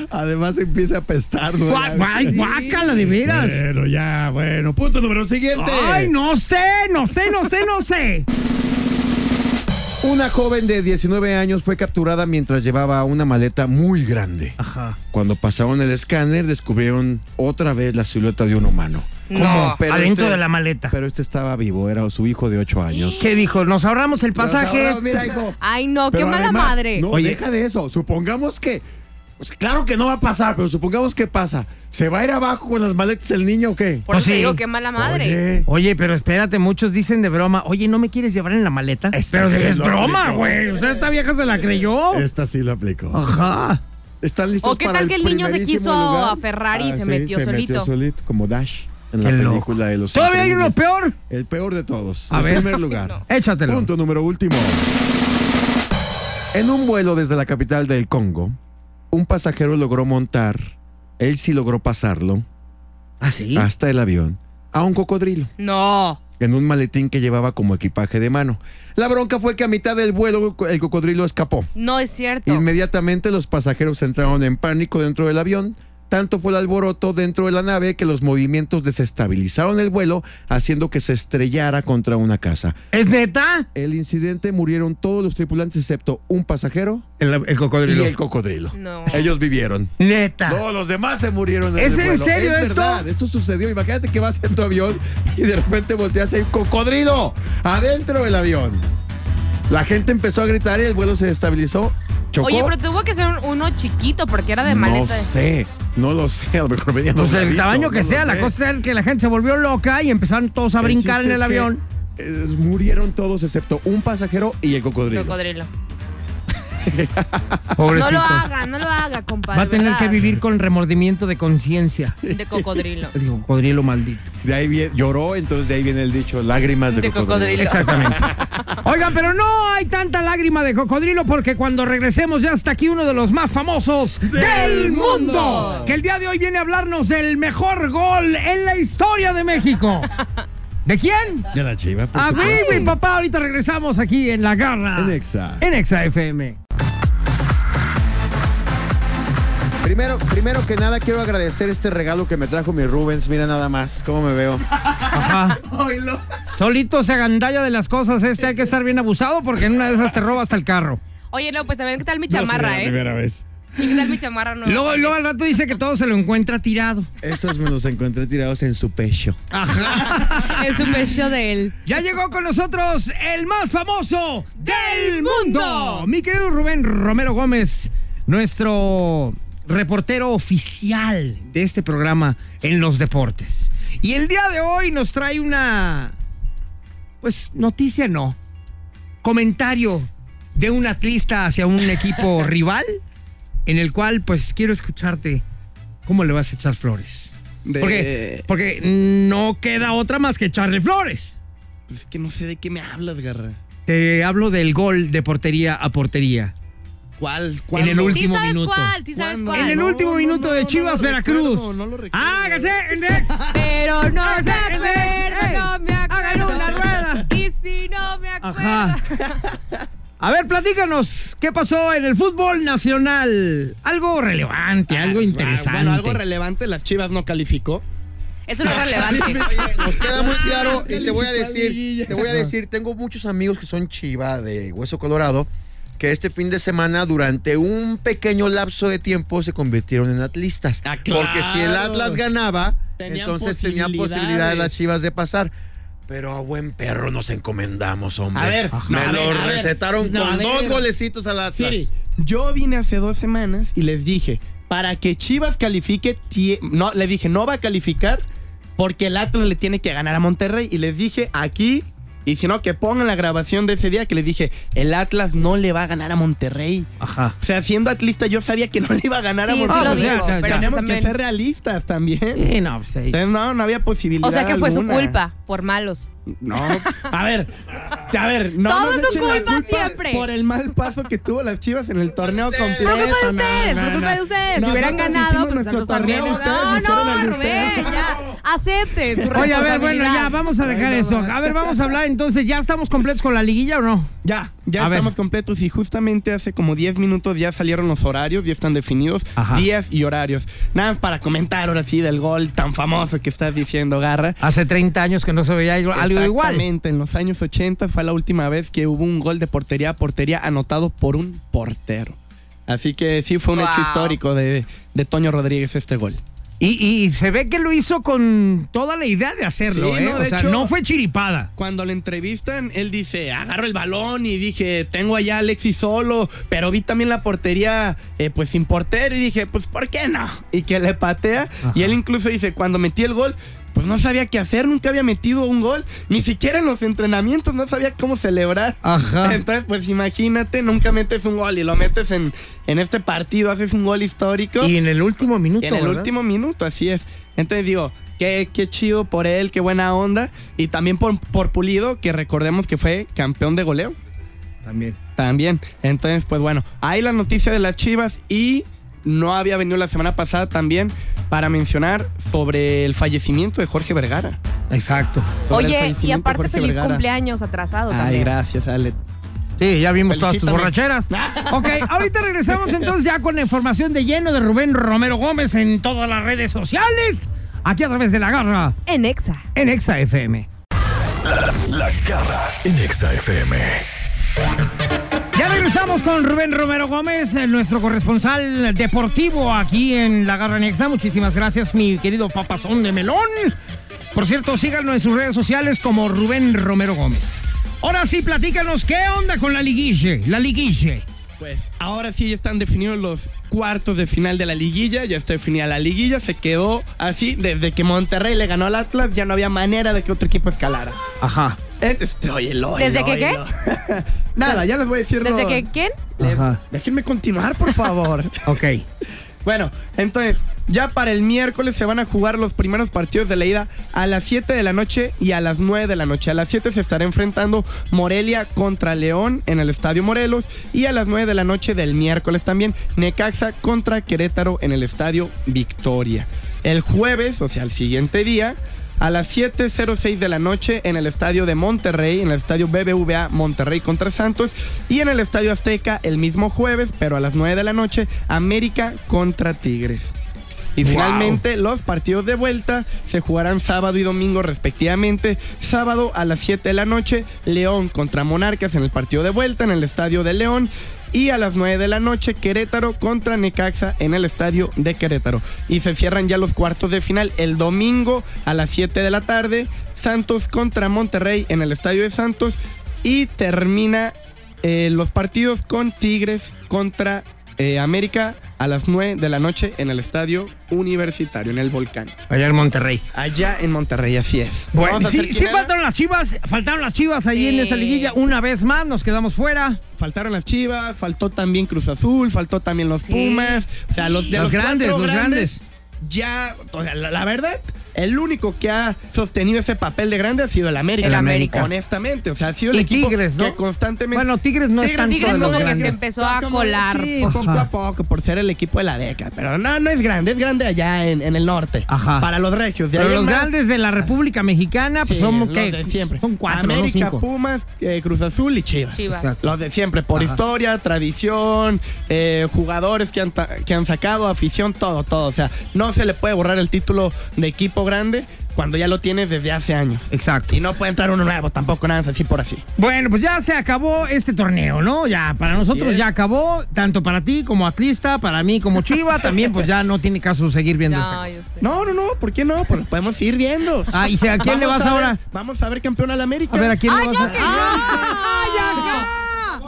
Además empieza a pestar, guay, guácala, de veras. Bueno, ya, bueno. Punto número siguiente. Ay, no sé, no sé, no sé, no sé. Una joven de 19 años fue capturada mientras llevaba una maleta muy grande. Ajá. Cuando pasaron el escáner, descubrieron otra vez la silueta de un humano. ¿Cómo? Pero Adentro este- de la maleta. Pero este estaba vivo, era su hijo de 8 años. ¿Qué dijo? Nos ahorramos el pasaje. Ahora, mira, hijo. Ay, no, qué mala además- madre. No, Oye. deja de eso. Supongamos que. Pues, claro que no va a pasar, pero supongamos que pasa. ¿Se va a ir abajo con las maletas el niño o qué? Por Pues eso sí. digo, qué mala madre. Oye, Oye, pero espérate, muchos dicen de broma, oye, ¿no me quieres llevar en la maleta? Esta pero sí es lo broma, aplicó. güey. O sea, esta vieja se la creyó. esta sí la aplicó. Ajá. ¿Están listos ¿O qué para tal que el niño se primerísimo quiso lugar? Ah, aferrar y se metió se solito? metió solito, como Dash en Qué la loco. película de los ¿Todavía hay uno Increíbles. peor? El peor de todos. A en ver. primer lugar. Échatelo. Punto número último. En un vuelo desde la capital del Congo, un pasajero logró montar, él sí logró pasarlo, ¿Ah, sí? hasta el avión, a un cocodrilo. No. en un maletín que llevaba como equipaje de mano. La bronca fue que a mitad del vuelo el cocodrilo escapó. No es cierto. Inmediatamente los pasajeros entraron en pánico dentro del avión. Tanto fue el alboroto dentro de la nave que los movimientos desestabilizaron el vuelo, haciendo que se estrellara contra una casa. ¿Es neta? El incidente murieron todos los tripulantes excepto un pasajero El, el y cocodrilo. el cocodrilo. No. Ellos vivieron. Neta. Todos los demás se murieron. ¿Es el en vuelo. serio Es esto? verdad, esto sucedió. Imagínate que vas en tu avión y de repente volteas y hay un cocodrilo adentro del avión. La gente empezó a gritar y el vuelo se destabilizó. Chocó. Oye, pero tuvo que ser un- uno chiquito porque era de no maleta. sé. No lo sé, a lo mejor venía Pues el tamaño que no sea, la sé. cosa es que la gente se volvió loca y empezaron todos a El brincar en el avión. eh, murieron todos excepto un pasajero y el cocodrilo. Cocodrilo. Pobrecito. No lo haga, no lo haga, compadre. Va a tener ¿verdad? que vivir con remordimiento de conciencia. De cocodrilo. El cocodrilo maldito. De ahí viene, lloró, entonces de ahí viene el dicho, lágrimas de, De cocodrilo. Exactamente. Oigan, pero no hay tanta lágrima de cocodrilo porque cuando regresemos ya está aquí uno de los más famosos del mundo. Que el día de hoy viene a hablarnos del mejor gol en la historia de México. ¿De quién? De la chiva, A mí, mi papá. Ahorita regresamos aquí en La Garra. En Exa. En Exa FM. Primero, primero que nada quiero agradecer este regalo que me trajo mi Rubens. Mira nada más cómo me veo. Ajá. Solito se agandalla de las cosas este. Hay que estar bien abusado porque en una de esas te roba hasta el carro. Oye, no, pues también, ¿qué tal mi No chamarra, la eh? primera vez. ¿Y qué tal mi chamarra no? Luego, luego al rato dice que todo se lo encuentra tirado. Estos me los encontré tirados en su pecho. Es un pecho de él. Ya llegó con nosotros el más famoso del mundo. Mi querido Rubén Romero Gómez, nuestro reportero oficial de este programa en los deportes. Y el día de hoy nos trae una, pues noticia no, comentario de un atlista hacia un equipo rival, en el cual pues quiero escucharte cómo le vas a echar flores. De- Porque, porque no queda otra más que echarle flores. Pues es que no sé de qué me hablas, Garra. Te hablo del gol de portería a portería. ¿Cuál? En el Sí último sabes minuto. cuál, sí sabes cuál. En el No, último no, minuto no, de no Chivas lo Veracruz. recuerdo, no lo recuerdo. Hágase, Index. Pero no me acuerdo, no me Hágale acuerdo. una rueda. Y si no me acuerdo. Ajá. A ver, platícanos, ¿qué pasó en el fútbol nacional? Algo relevante, algo interesante. Bueno, algo relevante, las Chivas no calificó. Eso no es relevante. Nos queda muy claro y te voy a decir, te voy a decir, tengo muchos amigos que son chiva de Hueso Colorado que este fin de semana durante un pequeño lapso de tiempo se convirtieron en atlistas. Ah, claro. Porque si el Atlas ganaba, Tenían entonces tenían posibilidad de las Chivas de pasar. Pero a buen perro nos encomendamos, hombre. A ver, me no, lo ver, a ver. recetaron No, con a dos golecitos al Atlas. Siri, yo vine hace dos semanas y les dije, para que Chivas califique, no, le dije, no va a calificar porque el Atlas le tiene que ganar a Monterrey. Y les dije, aquí, y si no, que pongan la grabación de ese día que les dije, el Atlas no le va a ganar a Monterrey. Ajá. O sea, siendo atlista yo sabía que no le iba a ganar Sí, a sí Monterrey. lo ya, digo, ya, ya. pero Tenemos que ser realistas también. Sí, no, pues, Entonces, no, no había posibilidad O sea que fue su culpa, por malos. No, a ver, a ver, no Todo nos su echen la culpa siempre. Por el mal paso que tuvo las Chivas en el torneo completo. Por culpa de ustedes, no, por culpa no. de ustedes. Si hubieran ganado, pues nuestro torneo, No, no, Rubén, ya. Acepte su Oye, a ver, bueno, ya vamos a dejar Ay, no, eso. no. A ver, vamos a hablar entonces, ¿ya estamos completos con la liguilla o no? Ya, ya A ver. estamos completos y justamente hace como 10 minutos ya salieron los horarios, ya están definidos, Ajá. días y horarios. Nada más para comentar ahora sí del gol tan famoso que estás diciendo, Garra. Hace 30 años que no se veía algo algo igual. Exactamente, en los años 80 fue la última vez que hubo un gol de portería a portería anotado por un portero. Así que sí fue un hecho histórico de, de Toño Rodríguez este gol. Y, y se ve que lo hizo con toda la idea de hacerlo, Sí, ¿eh? no, o sea, hecho- no fue chiripada. Cuando le entrevistan, él dice, agarro el balón y dije, tengo allá a Alexis solo, pero vi también la portería eh, pues sin portero y dije, pues ¿por qué no? Y que le patea y él incluso dice, cuando metí el gol, pues no sabía qué hacer, nunca había metido un gol, ni siquiera en los entrenamientos no sabía cómo celebrar. Ajá. Entonces, pues imagínate, nunca metes un gol y lo metes en, en este partido, haces un gol histórico. Y en el último minuto, En el ¿verdad? último minuto, así es. Entonces digo, qué, qué chido por él, qué buena onda. Y también por, por Pulido, que recordemos que fue campeón de goleo. También. También. Entonces, pues bueno, hay la noticia de las Chivas y no había venido la semana pasada también para mencionar sobre el fallecimiento de Jorge Vergara. Exacto. Sobre Oye, y aparte Jorge feliz Vergara. cumpleaños atrasado Ay, también. gracias, Ale. Sí, ya vimos todas tus borracheras. Ok, ahorita regresamos entonces ya con la información de lleno de Rubén Romero Gómez en todas las redes sociales. Aquí a través de la garra En Exa. en Exa FM. La, la garra en Exa FM. Regresamos con Rubén Romero Gómez, eh, nuestro corresponsal deportivo aquí en La Garra Nexa. Muchísimas gracias, mi querido papazón de melón. Por cierto, síganlo en sus redes sociales como Rubén Romero Gómez. Ahora sí, platícanos, ¿qué onda con la liguille? La liguille. Pues ahora sí ya están definidos los cuartos de final de la liguilla. Ya está definida la liguilla. Se quedó así. Desde que Monterrey le ganó al Atlas, ya no había manera de que otro equipo escalara. Ajá. Este, oye, lo, ¿Desde que qué? Nada, ya les voy a decir ¿Desde que quién? Ajá. Déjenme continuar, por favor. Ok. Bueno, entonces, ya para el miércoles se van a jugar los primeros partidos de la ida a las 7 de la noche y a las 9 de la noche. A las 7 se estará enfrentando Morelia contra León en el Estadio Morelos y a las 9 de la noche del miércoles también Necaxa contra Querétaro en el Estadio Victoria. El jueves, o sea, el siguiente día, a las 7.06 de la noche en el estadio de Monterrey, en el estadio BBVA Monterrey contra Santos y en el estadio Azteca el mismo jueves, pero a las 9 de la noche, América contra Tigres. Y Wow. finalmente los partidos de vuelta se jugarán sábado y domingo respectivamente. Sábado a las 7 de la noche, León contra Monarcas en el partido de vuelta en el estadio de León. Y a las 9 de la noche, Querétaro contra Necaxa en el estadio de Querétaro. Y se cierran ya los cuartos de final el domingo a las 7 de la tarde. Santos contra Monterrey en el estadio de Santos. Y termina eh, los partidos con Tigres contra eh, América a las 9 de la noche en el estadio universitario, en el volcán. Allá en Monterrey. Allá en Monterrey, así es. Bueno, sí, sí faltaron las chivas, faltaron las chivas ahí en esa liguilla. Una vez más nos quedamos fuera. Faltaron las Chivas, faltó también Cruz Azul, faltó también los Pumas. O sea, los, de Los grandes, cuatro los grandes. Ya, o sea, la, la verdad, el único que ha sostenido ese papel de grande ha sido el América. El América. Honestamente, o sea, ha sido el Y equipo Tigres, ¿no? que constantemente. Bueno, Tigres no es tanto Tigres como que se empezó a colar. Sí, po- poco a poco, por ser el equipo de la década. Pero no, no es grande, es grande allá en, en el norte. Ajá. Para los regios. Pero los más- grandes de la República Mexicana, pues Sí, son los ¿qué? de siempre. Son cuatro, América. Pumas, eh, Cruz Azul y Chivas. Chivas. Los de siempre, por Ajá. historia, tradición, eh, jugadores que han, que han sacado, afición, todo, todo. O sea, no se le puede borrar el título de equipo grande cuando ya lo tienes desde hace años. Exacto. Y no puede entrar uno nuevo, tampoco nada así por así. Bueno, pues ya se acabó este torneo, ¿no? Ya, para nosotros es. ya acabó, tanto para ti como atlista, para mí como chiva, también pues ya no tiene caso seguir viendo No, este. No, no, no, ¿por qué no? Pues podemos ir viendo. Ah, ¿y a quién le vas a ver- ahora? Vamos a ver campeón al América. A ver, ¿a quién le vas a... que ¡Ay,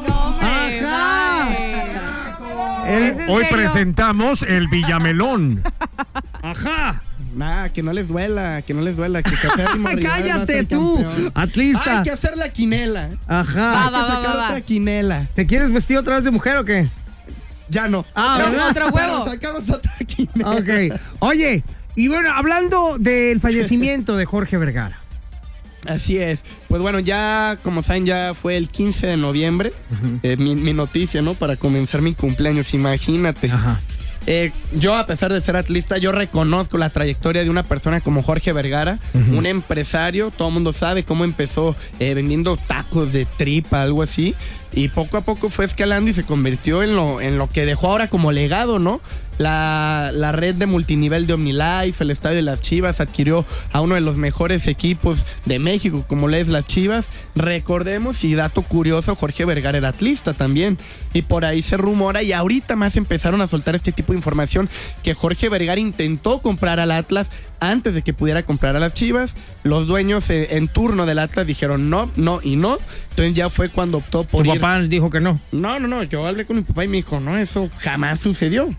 No, hombre, Ajá. vale. ¿Es en Hoy serio? presentamos el Villamelón. ¡Ajá! Nah, que no les duela, que no les duela, que ¡Cállate ser tú! campeón. Atlista. Hay que hacer la quinela. Ajá. Hay que va, va, sacar va, va. otra quinela. ¿Te quieres vestir otra vez de mujer o qué? Ya no. Ah, ¿verdad? otro huevo. Pero sacamos otra quinela. Ok. Oye, y bueno, hablando del fallecimiento de Jorge Vergara. Así es. Pues bueno, ya, como saben, ya fue el 15 de noviembre. eh, mi, mi noticia, ¿no? Para comenzar mi cumpleaños, imagínate. Ajá. Eh, yo, a pesar de ser atlista, yo reconozco la trayectoria de una persona como Jorge Vergara, un empresario. Todo el mundo sabe cómo empezó eh, vendiendo tacos de tripa, algo así. Y poco a poco fue escalando y se convirtió en lo, en lo que dejó ahora como legado, ¿no? La, la red de multinivel de OmniLife, el Estadio de las Chivas, adquirió a uno de los mejores equipos de México, como le es las Chivas. Recordemos, y dato curioso, Jorge Vergara era atlista también. Y por ahí se rumora, y ahorita más empezaron a soltar este tipo de información, que Jorge Vergara intentó comprar al Atlas antes de que pudiera comprar a las Chivas. Los dueños eh, en turno del Atlas dijeron no, no y no. Entonces ya fue cuando optó por Tu ir. papá dijo que no. No, no, no. Yo hablé con mi papá y me dijo, no, eso jamás sucedió.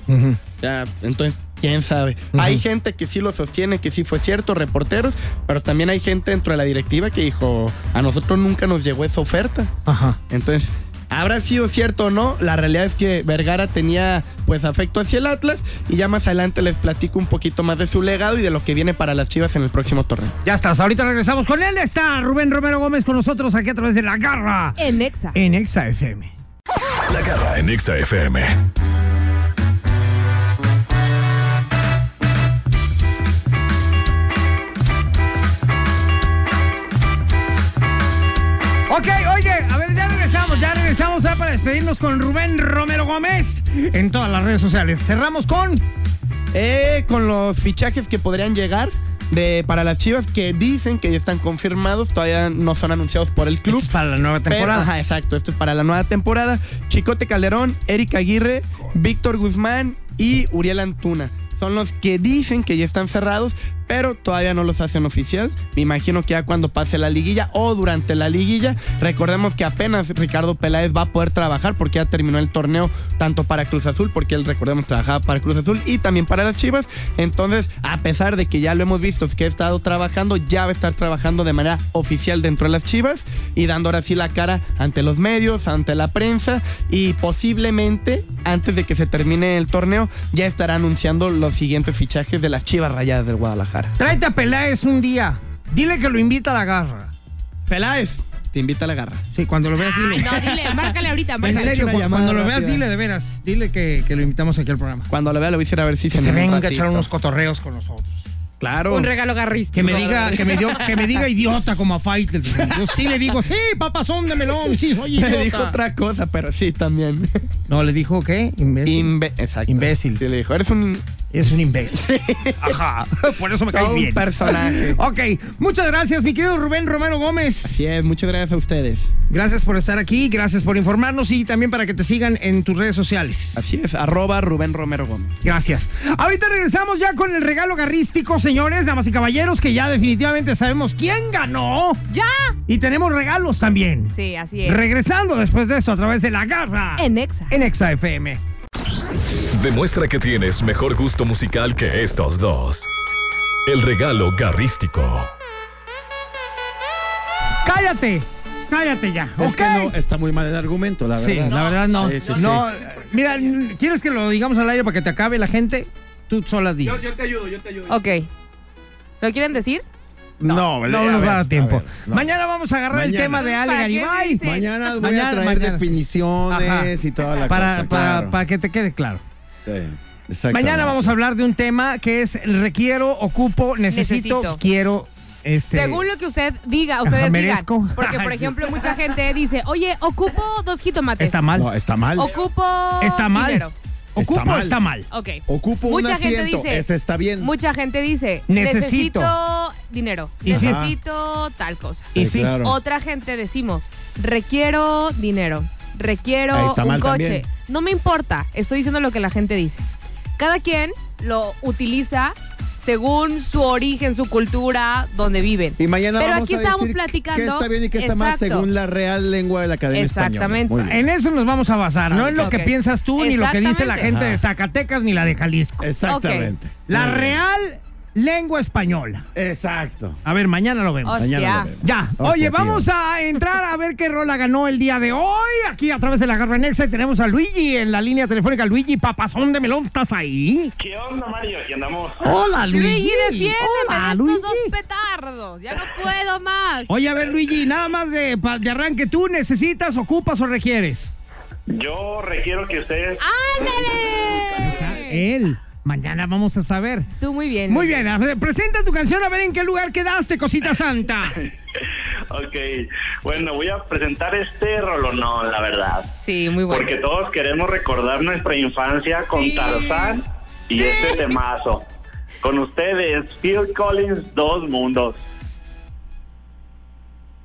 Ya, entonces, quién sabe. Hay gente que sí lo sostiene, que sí fue cierto, reporteros, pero también hay gente dentro de la directiva que dijo, a nosotros nunca nos llegó esa oferta. Ajá. Entonces, ¿habrá sido cierto o no? La realidad es que Vergara tenía pues afecto hacia el Atlas y ya más adelante les platico un poquito más de su legado y de lo que viene para las Chivas en el próximo torneo. Ya estás, ahorita regresamos con él. Está Rubén Romero Gómez con nosotros aquí a través de La Garra En Exa. en Exa FM. La garra en Exa FM. Despedirnos con Rubén Romero Gómez en todas las redes sociales. Cerramos con... Eh, con los fichajes que podrían llegar de, para las Chivas que dicen que ya están confirmados, todavía no son anunciados por el club. Esto es para la nueva Pero, temporada. ajá, exacto, esto es para la nueva temporada. Chicote Calderón, Erika Aguirre, Víctor Guzmán y Uriel Antuna. Son los que dicen que ya están cerrados, pero todavía no los hacen oficial. Me imagino que ya cuando pase la liguilla o durante la liguilla, recordemos que apenas Ricardo Peláez va a poder trabajar porque ya terminó el torneo tanto para Cruz Azul, porque él recordemos trabajaba para Cruz Azul y también para las Chivas. Entonces, a pesar de que ya lo hemos visto que ha estado trabajando, ya va a estar trabajando de manera oficial dentro de las Chivas y dando ahora sí la cara ante los medios, ante la prensa y posiblemente antes de que se termine el torneo ya estará anunciando los siguientes fichajes de las Chivas Rayadas del Guadalajara. Tráete a Peláez un día. Dile que lo invita a la garra. Peláez, te invita a la garra. Sí, cuando lo veas, dile. Ay, no, dile, márcale ahorita, En márcale. serio, cu- llamada cuando lo veas, rápida. dile de veras. Dile que, que lo invitamos aquí al programa. Cuando lo vea, lo voy a decir a ver si Que se se venga a echar unos cotorreos con nosotros. Claro. Un regalo garrístico. Que me diga, que me, dio- que me diga idiota como a Fight. Yo sí le digo, sí, papazón de melón, sí, soy idiota. Me dijo otra cosa, pero sí también. No, le dijo, ¿qué? Imbécil. Imbe- Exacto. Imbécil. Sí, le dijo, eres un... Es un imbécil. Ajá. Por eso me cae Todo un bien. personaje. Ok, muchas gracias, mi querido Rubén Romero Gómez. Así es, muchas gracias a ustedes. Gracias por estar aquí, gracias por informarnos y también para que te sigan en tus redes sociales. Así es, arroba Rubén Romero Gómez. Gracias. Ahorita regresamos ya con el regalo garrístico, señores, damas y caballeros, que ya definitivamente sabemos quién ganó. ¡Ya! Y tenemos regalos también. Sí, así es. Regresando después de esto a través de la garra. En Exa. En Exa FM. Demuestra que tienes mejor gusto musical que estos dos. El regalo garrístico. Cállate. Cállate ya. Es no, está muy mal el argumento, la Sí, verdad. la verdad no. Sí, sí, sí. no, mira, ¿quieres que lo digamos al aire para que te acabe la gente? Tú sola di. yo te ayudo, yo te ayudo. Ok. ¿Lo quieren decir? No, No nos va a dar tiempo. ver, no. Mañana vamos a agarrar el tema de Ale ¿Para qué Garibay. Mañana voy Mañana- a traer mañana, sí. definiciones Ajá. y toda la Para, cosa. para, claro. para que te quede claro. Sí. Mañana vamos a hablar de un tema que es requiero, ocupo, necesito, Necesito. quiero. Este, Según lo que usted diga, ustedes digan. merezco. Porque, por ejemplo, mucha gente dice, oye, ocupo dos jitomates. Está mal. No, está mal. Ocupo Está mal. dinero. ¿Ocupo Está mal. está mal? Ok. Ocupo Mucha un gente asiento. dice- Ese está bien. Mucha gente dice, Necesito. necesito, dinero. Y sí. necesito tal cosa. Y sí. claro. Otra gente decimos, requiero dinero. Requiero un coche. también. No me importa, estoy diciendo lo que la gente dice. Cada quien lo utiliza según su origen, su cultura, donde viven. Y mañana Pero vamos aquí a estamos decir platicando- qué está bien y qué está mal según la real lengua de la Academia Exactamente. Española. En eso nos vamos a basar, no en lo que piensas tú, ni lo que dice la gente de. Zacatecas, ni la de Jalisco. Exactamente. La real lengua española. Exacto. A ver, mañana lo vemos. Hostia. Mañana lo vemos. Ya, Hostia, oye, tío. vamos a entrar a ver qué rola ganó el día de hoy. Aquí a través de la Garra Nexa y tenemos a Luigi en la línea telefónica. Luigi, papazón de melón, ¿estás ahí? ¿Qué onda, Mario? Aquí andamos. Hola, Luigi. Luigi, defiéndeme Hola, de Luigi. estos dos petardos. Ya no puedo más. Oye, a ver, Luigi, nada más de, de arranque, ¿tú necesitas, ocupas o requieres? Yo requiero que ustedes... ¡Ándale! Él. Mañana vamos a saber. Tú muy bien. Muy bien, presenta tu canción a ver en qué lugar quedaste, cosita santa. Ok, bueno, voy a presentar este rolonón, la verdad. Sí, muy bueno. Porque todos queremos recordar nuestra infancia con Sí. Tarzán y este temazo. Con ustedes, Phil Collins, Dos Mundos.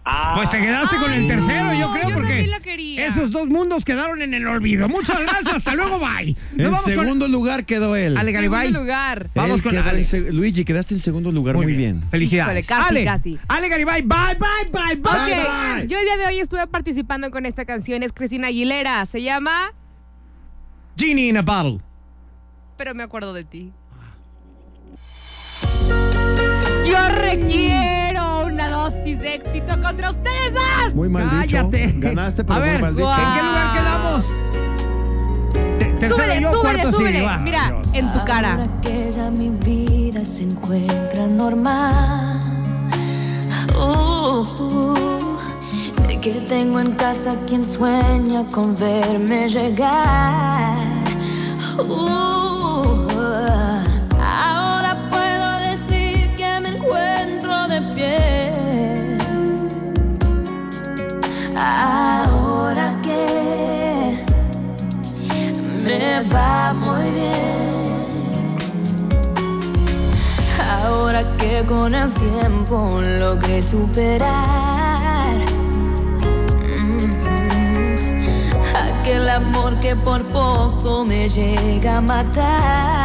Ah, Pues te quedaste con el tercero, yo creo, yo porque la quería. esos dos mundos quedaron en el olvido. Muchas gracias, hasta luego, bye. Nos En vamos con segundo lugar quedó él. Ale Garibay. Segundo lugar. Vamos Él con Ale. Luigi, quedaste en segundo lugar. Muy, bien. Felicidades. Híjole, casi, Ale, casi. Ale Garibay, bye, bye, bye, bye, Ok, bye. yo el día de hoy estuve participando con esta canción, es Cristina Aguilera, se llama Genie in a bottle. Pero me acuerdo de ti. Yo requiero dosis de éxito contra ustedes dos. Muy mal Cállate. dicho. Ganaste, pero A ver, muy mal dicho. ¿en qué lugar quedamos? Te- Súbele, yo, súbele, cuarto súbele. Va. Mira, en tu cara. Ahora que ya mi vida se encuentra normal. Uh, uh, que tengo en casa quien sueña con verme llegar. Uh, Ahora que me va muy bien. Ahora que con el tiempo logré superar mm, aquel amor que por poco me llega a matar.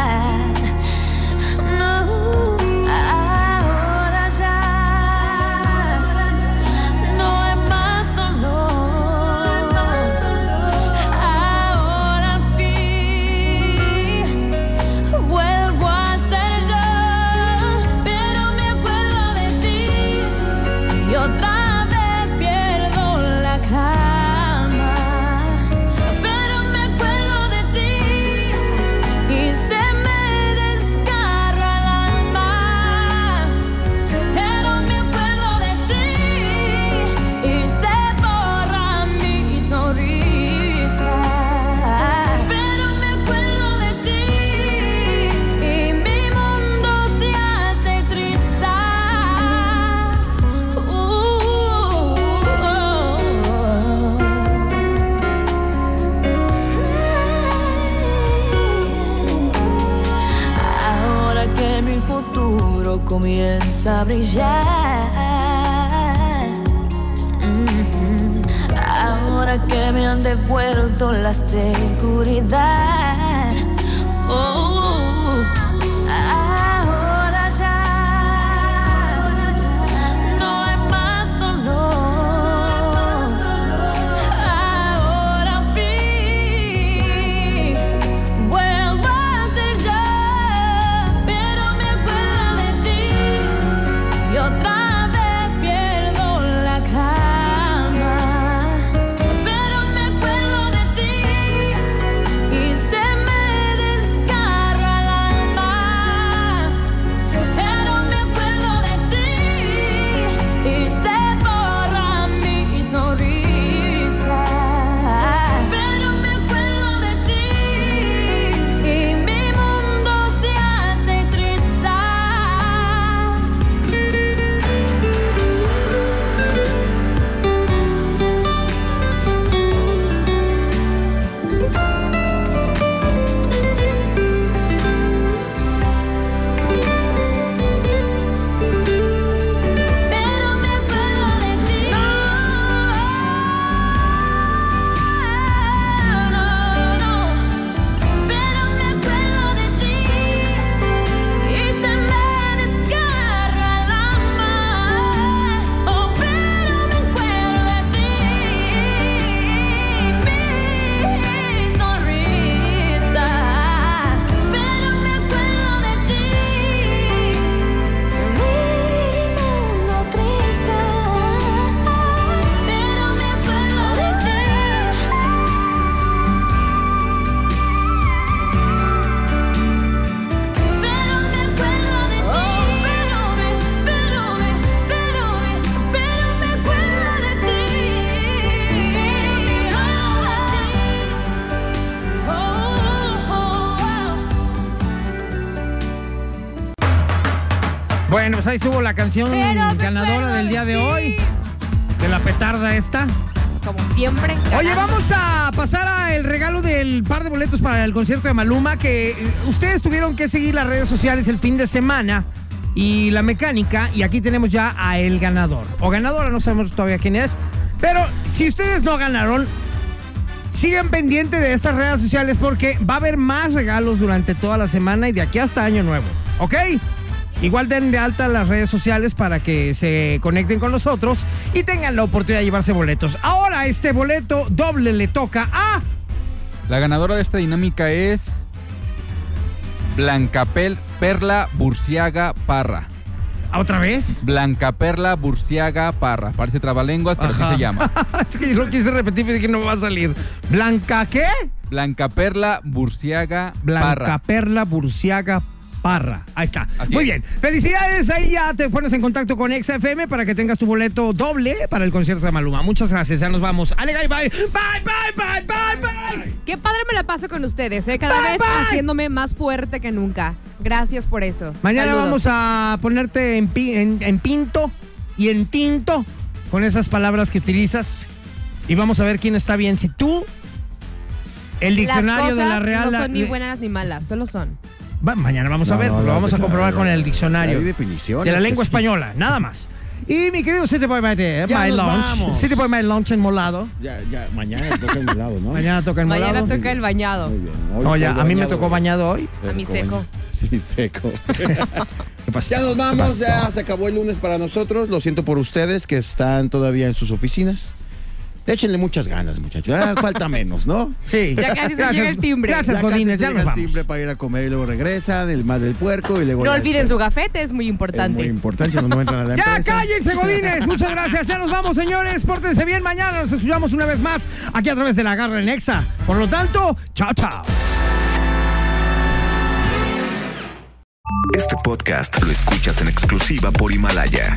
Futuro comienza a brillar. Mhm. Ahora que me han devuelto la seguridad. Ahí estuvo la canción Pero ganadora del día de hoy. De la petarda esta. Como siempre. Oye, vamos a pasar al regalo del par de boletos para el concierto de Maluma, que eh, ustedes tuvieron que seguir las redes sociales el fin de semana y la mecánica, y aquí tenemos ya a el ganador. O ganadora, no sabemos todavía quién es. Pero si ustedes no ganaron, sigan pendientes de estas redes sociales porque va a haber más regalos durante toda la semana y de aquí hasta Año Nuevo. ¿Ok? Igual den de alta las redes sociales para que se conecten con nosotros y tengan la oportunidad de llevarse boletos. Ahora este boleto doble le toca a... La ganadora de esta dinámica es Blanca Perla Burciaga Parra. ¿Otra vez? Blanca Perla Burciaga Parra. Parece trabalenguas, pero Ajá. así se llama. es que yo lo quise repetir y dije no va a salir. ¿Blanca qué? Blanca Perla Burciaga Blanca Parra. Perla Burciaga Parra. Ahí está. Así Muy es. bien. Felicidades. Ahí ya te pones en contacto con XFM para que tengas tu boleto doble para el concierto de Maluma. Muchas gracias. Ya nos vamos. Ale, bye, bye. Bye, bye, bye, bye, bye. Qué padre me la paso con ustedes, ¿eh? Cada Bye, vez bye. haciéndome más fuerte que nunca. Gracias por eso. Mañana Saludos. vamos a ponerte en, pi- en- en pinto y en tinto con esas palabras que utilizas y vamos a ver quién está bien. Si tú, el diccionario Las de la Real... no son ni buenas ni malas, solo son. Va, mañana vamos a ver, no, lo vamos a comprobar con el diccionario. Hay definiciones De la lengua sí. española, nada más. Y mi querido City Boy My, Ya My. City Boy My Lounge en Molado. Ya, ya, mañana toca el helado, ¿no? Mañana toca el Mañana Molado. toca el bañado. Muy bien. Hoy a mí me tocó bañado hoy. A mí seco. Sí, seco. ¿Qué pasó? Ya nos ¿Qué vamos, ya se acabó el lunes para nosotros. Lo siento por ustedes que están todavía en sus oficinas. Échenle muchas ganas, muchachos. Ah, falta menos, ¿no? Sí. Ya casi se llega el timbre. Gracias, Ya casi Godines. se Ya llega nos el vamos. timbre para ir a comer y luego regresan, el más del puerco y luego... No ya olviden después. su gafete, es muy Es importante. muy importante, si no, no entran a la Ya empresa. cállense, Godines. Muchas gracias. Ya nos vamos, señores. Pórtense bien. Mañana nos escuchamos una vez más aquí a través de la Garra en Exa. Por lo tanto, chao, chao. Este podcast lo escuchas en exclusiva por Himalaya.